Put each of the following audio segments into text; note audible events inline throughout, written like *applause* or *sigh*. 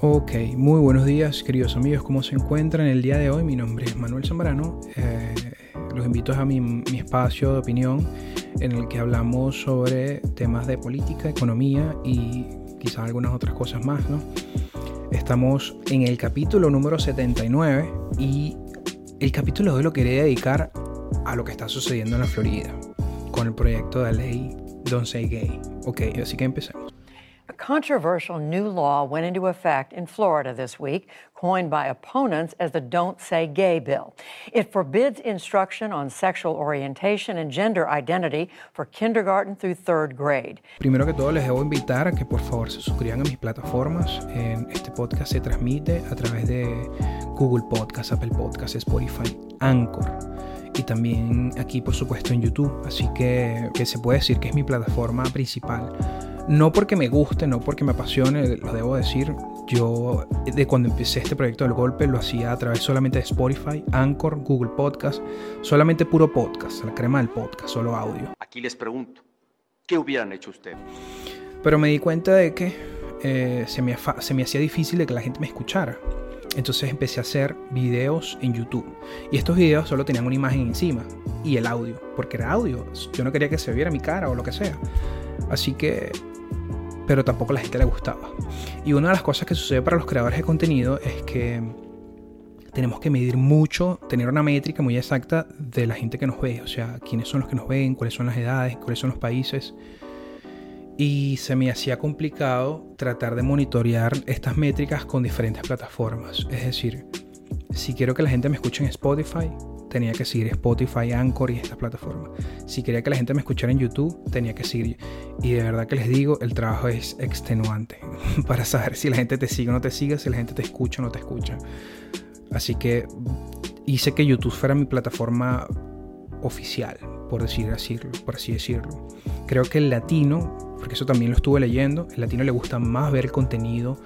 Ok, muy buenos días queridos amigos, ¿cómo se encuentran el día de hoy? Mi nombre es Manuel Zambrano, eh, los invito a mi, mi, espacio de opinión en el que hablamos sobre temas de política, economía y quizás algunas otras cosas más, ¿no? Estamos en el capítulo número 79 y el capítulo de hoy lo quería dedicar a lo que está sucediendo en la Florida con el proyecto de ley Don't Say Gay. Ok, así que empecemos. A controversial new law went into effect in Florida this week, coined by opponents as the Don't Say Gay bill. It forbids instruction on sexual orientation and gender identity for kindergarten through third grade. Primero que todo les debo invitar a que por favor se suscriban a mis plataformas. En este podcast se transmite a través de Google Podcast, Apple Podcast, Spotify, Anchor y también aquí por supuesto en YouTube. Así que, que se puede decir que es mi plataforma principal no porque me guste, no porque me apasione, lo debo decir. Yo, de cuando empecé este proyecto del golpe, lo hacía a través solamente de Spotify, Anchor, Google Podcast, solamente puro podcast, la crema del podcast, solo audio. Aquí les pregunto, ¿qué hubieran hecho ustedes? Pero me di cuenta de que eh, se, me, se me hacía difícil de que la gente me escuchara. Entonces empecé a hacer videos en YouTube. Y estos videos solo tenían una imagen encima y el audio, porque era audio. Yo no quería que se viera mi cara o lo que sea. Así que pero tampoco a la gente le gustaba. Y una de las cosas que sucede para los creadores de contenido es que tenemos que medir mucho, tener una métrica muy exacta de la gente que nos ve, o sea, quiénes son los que nos ven, cuáles son las edades, cuáles son los países. Y se me hacía complicado tratar de monitorear estas métricas con diferentes plataformas. Es decir, si quiero que la gente me escuche en Spotify, tenía que seguir Spotify, Anchor y estas plataformas. Si quería que la gente me escuchara en YouTube, tenía que seguir. Y de verdad que les digo, el trabajo es extenuante *laughs* para saber si la gente te sigue o no te sigue, si la gente te escucha o no te escucha. Así que hice que YouTube fuera mi plataforma oficial, por, decir así, por así decirlo. Creo que el latino, porque eso también lo estuve leyendo, el latino le gusta más ver el contenido,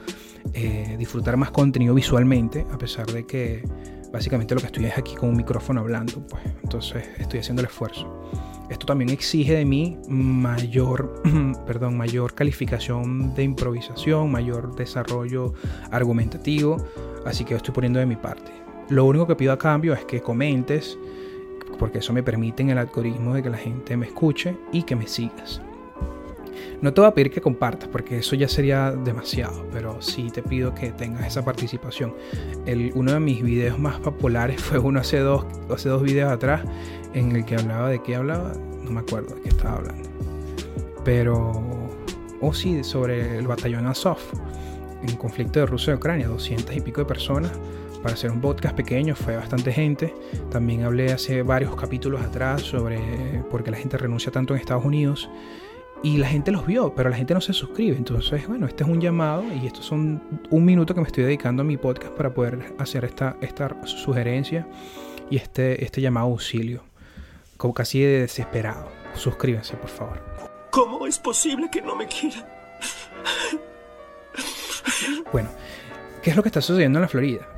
eh, disfrutar más contenido visualmente, a pesar de que básicamente lo que estoy es aquí con un micrófono hablando, pues entonces estoy haciendo el esfuerzo. Esto también exige de mí mayor, *clears throat* perdón, mayor calificación de improvisación, mayor desarrollo argumentativo, así que estoy poniendo de mi parte. Lo único que pido a cambio es que comentes, porque eso me permite en el algoritmo de que la gente me escuche y que me sigas. No te voy a pedir que compartas porque eso ya sería demasiado, pero sí te pido que tengas esa participación. El, uno de mis videos más populares fue uno hace dos, hace dos videos atrás en el que hablaba de qué hablaba, no me acuerdo de qué estaba hablando. Pero, o oh, sí, sobre el batallón Azov, en conflicto de Rusia y Ucrania, 200 y pico de personas. Para hacer un podcast pequeño fue bastante gente. También hablé hace varios capítulos atrás sobre por qué la gente renuncia tanto en Estados Unidos y la gente los vio, pero la gente no se suscribe. Entonces, bueno, este es un llamado y estos son un minuto que me estoy dedicando a mi podcast para poder hacer esta, esta sugerencia y este, este llamado auxilio. Como casi de desesperado. Suscríbanse, por favor. ¿Cómo es posible que no me quieran? Bueno, ¿qué es lo que está sucediendo en la Florida?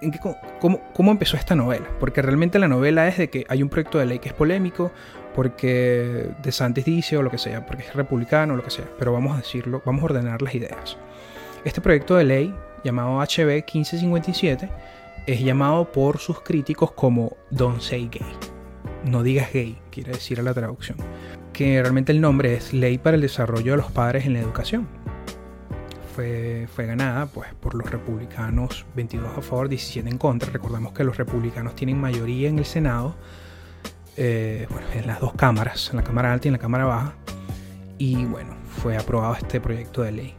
¿En qué, cómo, ¿Cómo empezó esta novela? Porque realmente la novela es de que hay un proyecto de ley que es polémico, porque de Santis dice o lo que sea, porque es republicano o lo que sea, pero vamos a decirlo, vamos a ordenar las ideas. Este proyecto de ley, llamado HB 1557, es llamado por sus críticos como Don't Say Gay. No digas gay, quiere decir a la traducción. Que realmente el nombre es Ley para el Desarrollo de los Padres en la Educación. Fue, fue, ganada pues, por los republicanos 22 a favor, 17 en contra. Recordemos que los republicanos tienen mayoría en el Senado eh, bueno, en las dos cámaras, en la cámara alta y en la cámara baja. Y bueno, fue aprobado este proyecto de ley.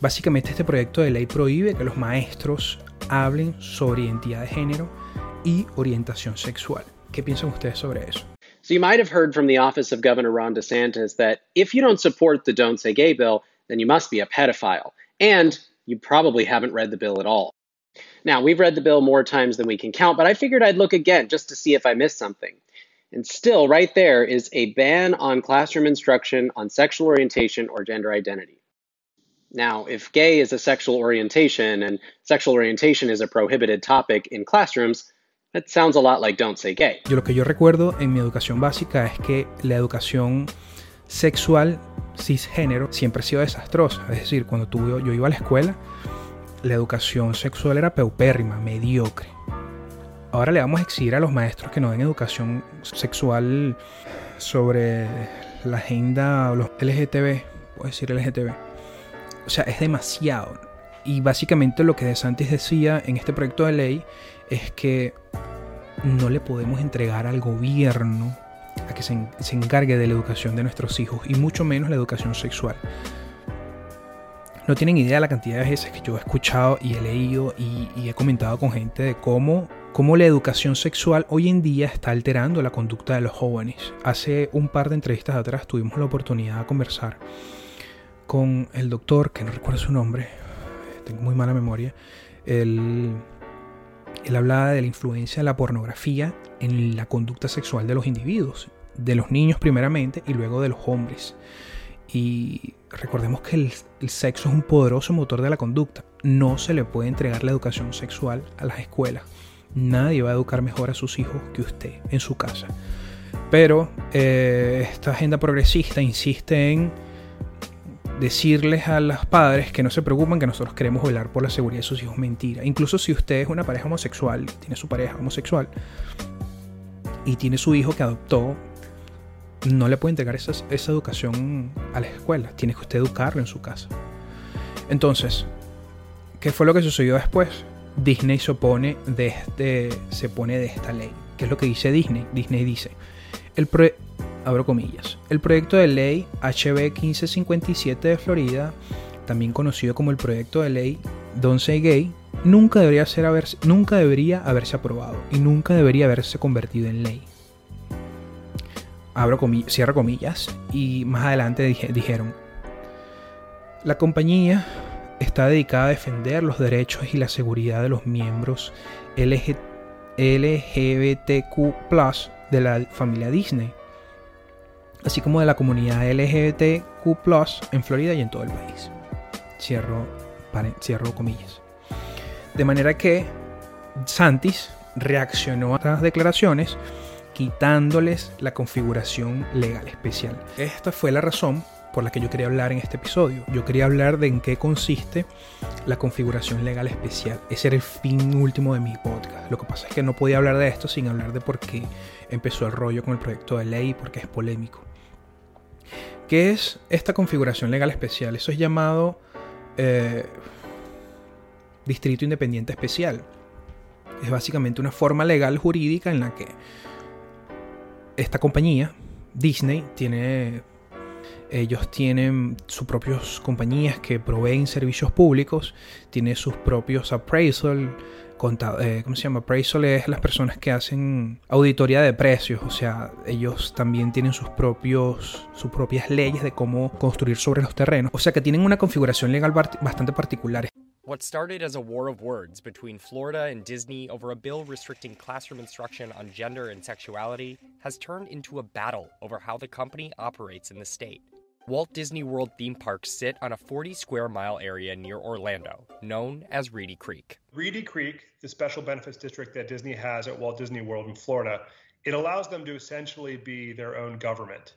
Básicamente este proyecto de ley prohíbe que los maestros hablen sobre identidad de género y orientación sexual. ¿Qué piensan ustedes sobre eso? So you might have heard from the office of Governor Ron DeSantis that if you don't support the Don't Say Gay bill, then you must be a pedophile. And you probably haven't read the bill at all. Now, we've read the bill more times than we can count, but I figured I'd look again just to see if I missed something. And still, right there is a ban on classroom instruction on sexual orientation or gender identity. Now, if gay is a sexual orientation and sexual orientation is a prohibited topic in classrooms, that sounds a lot like don't say gay. Yo lo que yo recuerdo en mi educación básica es que la educación sexual cisgénero siempre ha sido desastrosa. Es decir, cuando tú, yo iba a la escuela, la educación sexual era peupérrima, mediocre. Ahora le vamos a exigir a los maestros que no den educación sexual sobre la agenda los LGTB, puedo decir LGTB. O sea, es demasiado. Y básicamente lo que De Santis decía en este proyecto de ley es que no le podemos entregar al gobierno a que se, encargue de la educación de nuestros hijos y mucho menos la educación sexual. No tienen idea la cantidad de veces que yo he escuchado y he leído y, he comentado con gente de cómo, cómo la educación sexual hoy en día está alterando la conducta de los jóvenes. Hace un par de entrevistas atrás tuvimos la oportunidad de conversar con el doctor, que no recuerdo su nombre, tengo muy mala memoria, él, él hablaba de la influencia de la pornografía en la conducta sexual de los individuos, de los niños primeramente y luego de los hombres. Y recordemos que el, sexo es un poderoso motor de la conducta. No se le puede entregar la educación sexual a las escuelas. Nadie va a educar mejor a sus hijos que usted en su casa. Pero eh, esta agenda progresista insiste en decirles a los padres que no se preocupen, que nosotros queremos velar por la seguridad de sus hijos. Mentira. Incluso si usted es una pareja homosexual, tiene su pareja homosexual y tiene su hijo que adoptó, no le puede entregar esa, esa educación a la escuela. Tiene que usted educarlo en su casa. Entonces, ¿qué fue lo que sucedió después? Disney se opone de este, se pone de esta ley. ¿Qué es lo que dice Disney? Disney dice, el, abro comillas. El proyecto de ley HB 1557 de Florida, también conocido como el proyecto de ley Don't Say Gay, nunca debería, ser haberse, nunca debería haberse aprobado y nunca debería haberse convertido en ley. Abro comillas, cierro comillas y más adelante dijeron, la compañía está dedicada a defender los derechos y la seguridad de los miembros LGBTQ de la familia Disney así como de la comunidad LGBTQ en Florida y en todo el país. Cierro, cierro comillas. De manera que Santis reaccionó a estas declaraciones quitándoles la configuración legal especial. Esta fue la razón por la que yo quería hablar en este episodio. Yo quería hablar de en qué consiste la configuración legal especial. Ese era el fin último de mi podcast. Lo que pasa es que no podía hablar de esto sin hablar de por qué empezó el rollo con el proyecto de ley y por qué es polémico. ¿Qué es esta configuración legal especial? Eso es llamado eh, Distrito Independiente Especial. Es básicamente una forma legal jurídica en la que esta compañía, Disney, tiene. Ellos tienen sus propias compañías que proveen servicios públicos, tiene sus propios appraisal, eh, ¿cómo se llama? Appraisal es las personas que hacen auditoría de precios, o sea, ellos también tienen sus propios, sus propias leyes de cómo construir sobre los terrenos, o sea que tienen una configuración legal bastante particular. What started as a war of words between Florida and Disney over a bill restricting classroom instruction on gender and sexuality has turned into a battle over how the company operates in the state. Walt Disney World theme parks sit on a 40 square mile area near Orlando, known as Reedy Creek. Reedy Creek, the special benefits district that Disney has at Walt Disney World in Florida,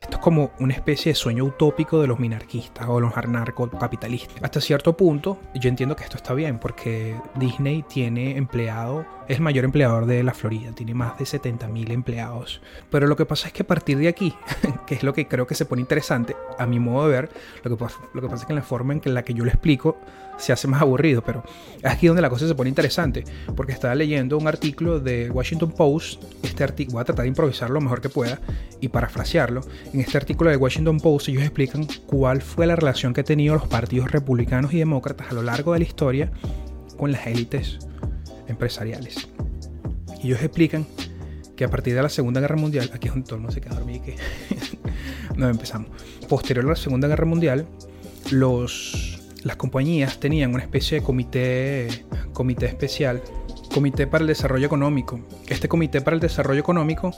Esto es como una especie de sueño utópico de los minarquistas o los anarcocapitalistas. Hasta cierto punto, yo entiendo que esto está bien porque Disney tiene empleado, es el mayor empleador de la Florida, tiene más de 70.000 empleados. Pero lo que pasa es que a partir de aquí, *laughs* que es lo que creo que se pone interesante, a mi modo de ver, lo que pasa, es que en la forma en que la que yo lo explico se hace más aburrido, pero es aquí donde la cosa se pone interesante, porque estaba leyendo un artículo de Washington Post, este artículo, voy a tratar de improvisar lo mejor que pueda y parafrasearlo, en este artículo de Washington Post ellos explican cuál fue la relación que han tenido los partidos republicanos y demócratas a lo largo de la historia con las élites empresariales. Y ellos explican que a partir de la Segunda Guerra Mundial, aquí es donde todo se queda dormido que *laughs* no empezamos. Posterior a la Segunda Guerra Mundial, los las compañías tenían una especie de comité, comité especial, Comité para el Desarrollo Económico. Este Comité para el Desarrollo Económico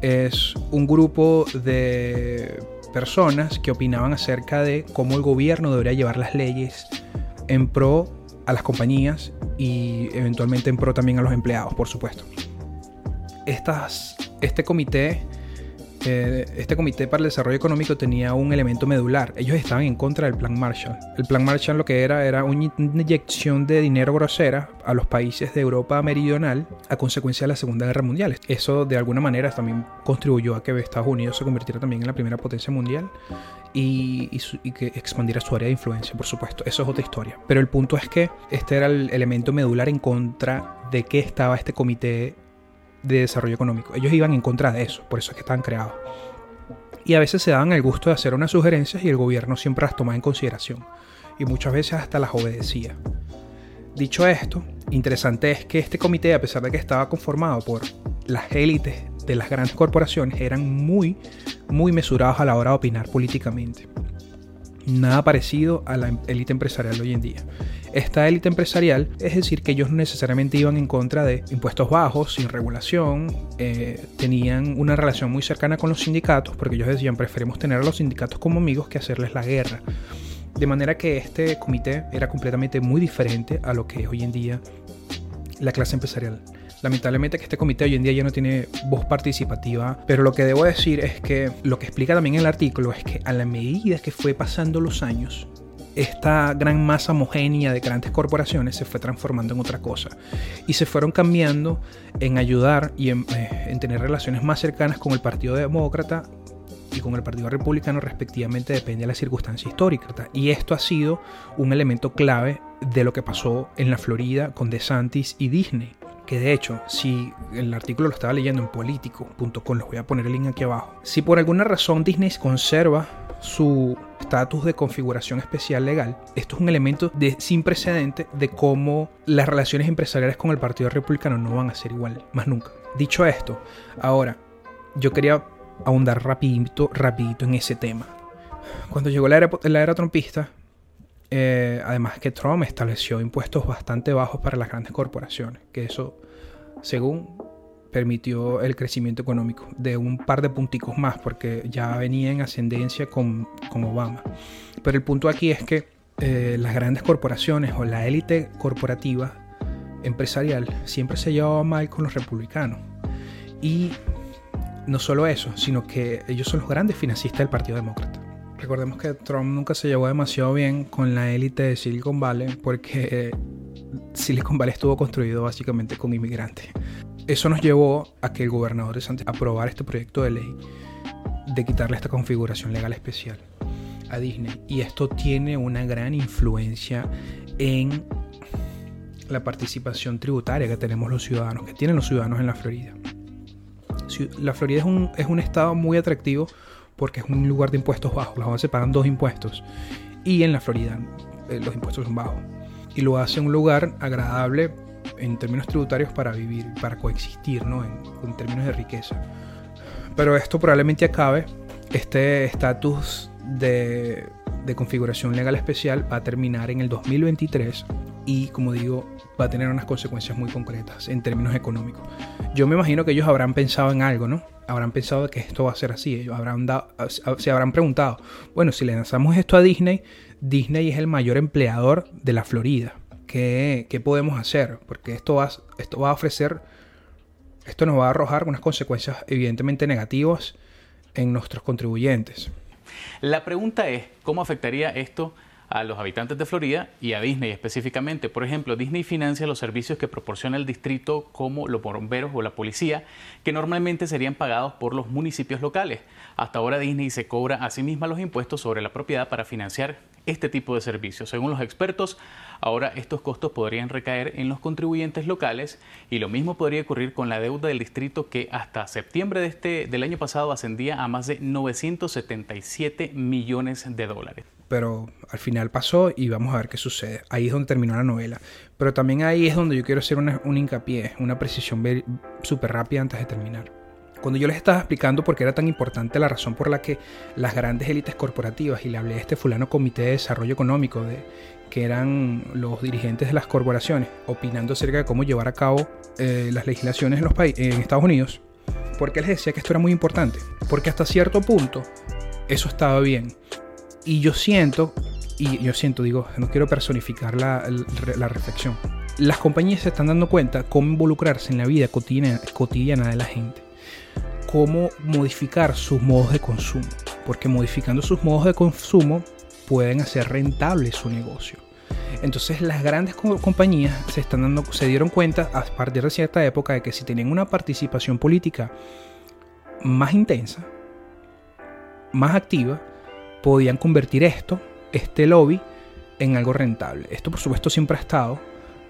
es un grupo de personas que opinaban acerca de cómo el gobierno debería llevar las leyes en pro a las compañías y eventualmente en pro también a los empleados, por supuesto. Estas, este comité eh, este Comité para el Desarrollo Económico tenía un elemento medular. Ellos estaban en contra del Plan Marshall. El Plan Marshall lo que era era una inyección de dinero grosera a los países de Europa Meridional a consecuencia de la Segunda Guerra Mundial. Eso de alguna manera también contribuyó a que Estados Unidos se convirtiera también en la primera potencia mundial y, que expandiera su área de influencia, por supuesto. Eso es otra historia. Pero el punto es que este era el elemento medular en contra de qué estaba este comité de desarrollo económico. Ellos iban en contra de eso, por eso es que estaban creados. Y a veces se daban el gusto de hacer unas sugerencias y el gobierno siempre las tomaba en consideración. Y muchas veces hasta las obedecía. Dicho esto, interesante es que este comité, a pesar de que estaba conformado por las élites de las grandes corporaciones, eran muy, muy mesurados a la hora de opinar políticamente. Nada parecido a la élite empresarial hoy en día esta élite empresarial, es decir, que ellos no necesariamente iban en contra de impuestos bajos, sin regulación, eh, tenían una relación muy cercana con los sindicatos, porque ellos decían, preferimos tener a los sindicatos como amigos que hacerles la guerra. De manera que este comité era completamente muy diferente a lo que es hoy en día la clase empresarial. Lamentablemente que este comité hoy en día ya no tiene voz participativa, pero lo que debo decir es que lo que explica también el artículo es que a la medida que fue pasando los años, esta gran masa homogénea de grandes corporaciones se fue transformando en otra cosa y se fueron cambiando en ayudar y en, eh, tener relaciones más cercanas con el Partido Demócrata y con el Partido Republicano respectivamente depende de la circunstancia histórica. Y esto ha sido un elemento clave de lo que pasó en la Florida con DeSantis y Disney. Que de hecho, si el artículo lo estaba leyendo en político.com, les voy a poner el link aquí abajo. Si por alguna razón Disney conserva su estatus de configuración especial legal. Esto es un elemento de, sin precedente de cómo las relaciones empresariales con el Partido Republicano no van a ser igual, más nunca. Dicho esto, ahora, yo quería ahondar rapidito, rapidito en ese tema. Cuando llegó la era, la era trumpista, eh, además que Trump estableció impuestos bastante bajos para las grandes corporaciones, que eso, según permitió el crecimiento económico de un par de punticos más porque ya venía en ascendencia con, Obama. Pero el punto aquí es que eh, las grandes corporaciones o la élite corporativa empresarial siempre se llevaba mal con los republicanos. Y no solo eso, sino que ellos son los grandes financistas del Partido Demócrata. Recordemos que Trump nunca se llevó demasiado bien con la élite de Silicon Valley porque Silicon Valley estuvo construido básicamente con inmigrantes. Eso nos llevó a que el gobernador de Santos aprobara este proyecto de ley de quitarle esta configuración legal especial a Disney. Y esto tiene una gran influencia en la participación tributaria que tenemos los ciudadanos, que tienen los ciudadanos en la Florida. La Florida es un, es un estado muy atractivo porque es un lugar de impuestos bajos. Las se pagan dos impuestos. Y en la Florida eh, los impuestos son bajos. Y lo hace un lugar agradable en términos tributarios para vivir, para coexistir, ¿no? En, términos de riqueza. Pero esto probablemente acabe, este estatus de, de configuración legal especial va a terminar en el 2023 y, como digo, va a tener unas consecuencias muy concretas en términos económicos. Yo me imagino que ellos habrán pensado en algo, ¿no? Habrán pensado que esto va a ser así. Ellos habrán dado, se habrán preguntado, bueno, si le lanzamos esto a Disney, Disney es el mayor empleador de la Florida. ¿qué, podemos hacer? Porque esto va, esto va a ofrecer, esto nos va a arrojar unas consecuencias evidentemente negativas en nuestros contribuyentes. La pregunta es, ¿cómo afectaría esto a los habitantes de Florida y a Disney específicamente. Por ejemplo, Disney financia los servicios que proporciona el distrito como los bomberos o la policía, que normalmente serían pagados por los municipios locales. Hasta ahora Disney se cobra a sí misma los impuestos sobre la propiedad para financiar este tipo de servicios. Según los expertos, ahora estos costos podrían recaer en los contribuyentes locales y lo mismo podría ocurrir con la deuda del distrito que hasta septiembre de este, del año pasado ascendía a más de 977 millones de dólares. Pero al final pasó y vamos a ver qué sucede. Ahí es donde terminó la novela. Pero también ahí es donde yo quiero hacer un hincapié, una precisión súper rápida antes de terminar. Cuando yo les estaba explicando por qué era tan importante la razón por la que las grandes élites corporativas, y le hablé de este fulano comité de desarrollo económico, de, que eran los dirigentes de las corporaciones, opinando acerca de cómo llevar a cabo eh, las legislaciones en, los en Estados Unidos, ¿por qué les decía que esto era muy importante? Porque hasta cierto punto eso estaba bien. Y yo siento, y yo siento, digo, no quiero personificar la, la reflexión, las compañías se están dando cuenta cómo involucrarse en la vida cotidiana, cotidiana de la gente cómo modificar sus modos de consumo, porque modificando sus modos de consumo pueden hacer rentable su negocio. Entonces las grandes compañías se están dando, se dieron cuenta a partir de cierta época de que si tenían una participación política más intensa, más activa, podían convertir esto, este lobby, en algo rentable. Esto por supuesto siempre ha estado,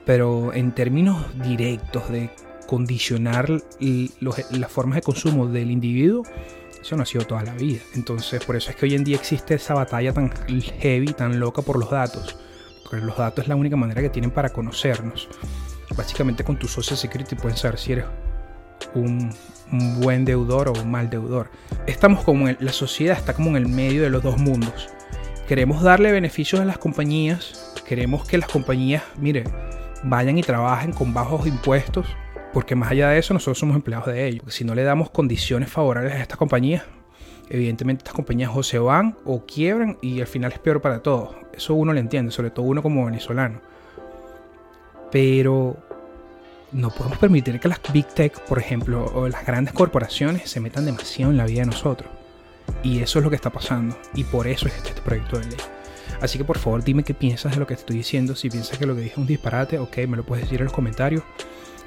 pero en términos directos de condicionar las formas de consumo del individuo, eso no ha sido toda la vida. Entonces, por eso es que hoy en día existe esa batalla tan heavy, tan loca por los datos. Porque los datos es la única manera que tienen para conocernos. Básicamente con tu social security pueden saber si eres un, buen deudor o un mal deudor. Estamos como en, la sociedad está como en el medio de los dos mundos. Queremos darle beneficios a las compañías, queremos que las compañías, mire, vayan y trabajen con bajos impuestos, porque más allá de eso nosotros somos empleados de ellos. Si no le damos condiciones favorables a estas compañías, evidentemente estas compañías o se van o quiebran y al final es peor para todos. Eso uno le entiende, sobre todo uno como venezolano. Pero no podemos permitir que las big tech, por ejemplo, o las grandes corporaciones se metan demasiado en la vida de nosotros. Y eso es lo que está pasando. Y por eso es este proyecto de ley. Así que por favor dime qué piensas de lo que te estoy diciendo. Si piensas que lo que dije es un disparate, ok, me lo puedes decir en los comentarios.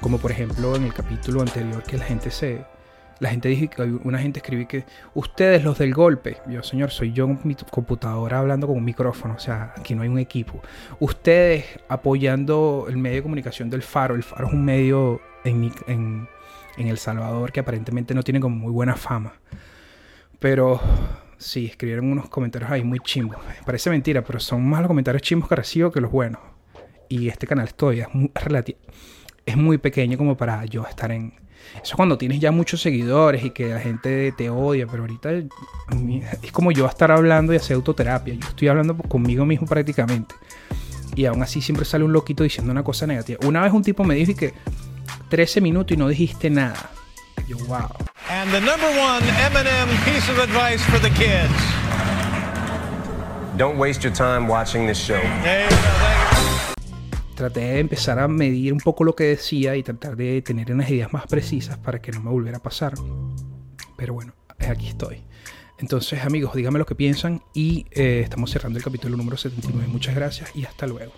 Como por ejemplo en el capítulo anterior que la gente se... La gente dijo que una gente escribió que ustedes los del golpe, yo señor, soy yo con mi computadora hablando con un micrófono, o sea, aquí no hay un equipo. Ustedes apoyando el medio de comunicación del Faro, el Faro es un medio en, El Salvador que aparentemente no tiene como muy buena fama. Pero sí, escribieron unos comentarios ahí muy chimbos. Parece mentira, pero son más los comentarios chimbos que recibo que los buenos. Y este canal estoy, es muy, es muy pequeño como para yo estar en... Eso es cuando tienes ya muchos seguidores y que la gente te odia, pero ahorita es como yo estar hablando y hacer autoterapia. Yo estoy hablando conmigo mismo prácticamente. Y aún así siempre sale un loquito diciendo una cosa negativa. Una vez un tipo me dijo que 13 minutos y no dijiste nada. Yo, wow. And the number one Eminem piece of advice for the kids. Don't waste your time watching this show. Traté de empezar a medir un poco lo que decía y tratar de tener unas ideas más precisas para que no me volviera a pasar. Pero bueno, aquí estoy. Entonces amigos, díganme lo que piensan y eh, estamos cerrando el capítulo número 79. Muchas gracias y hasta luego.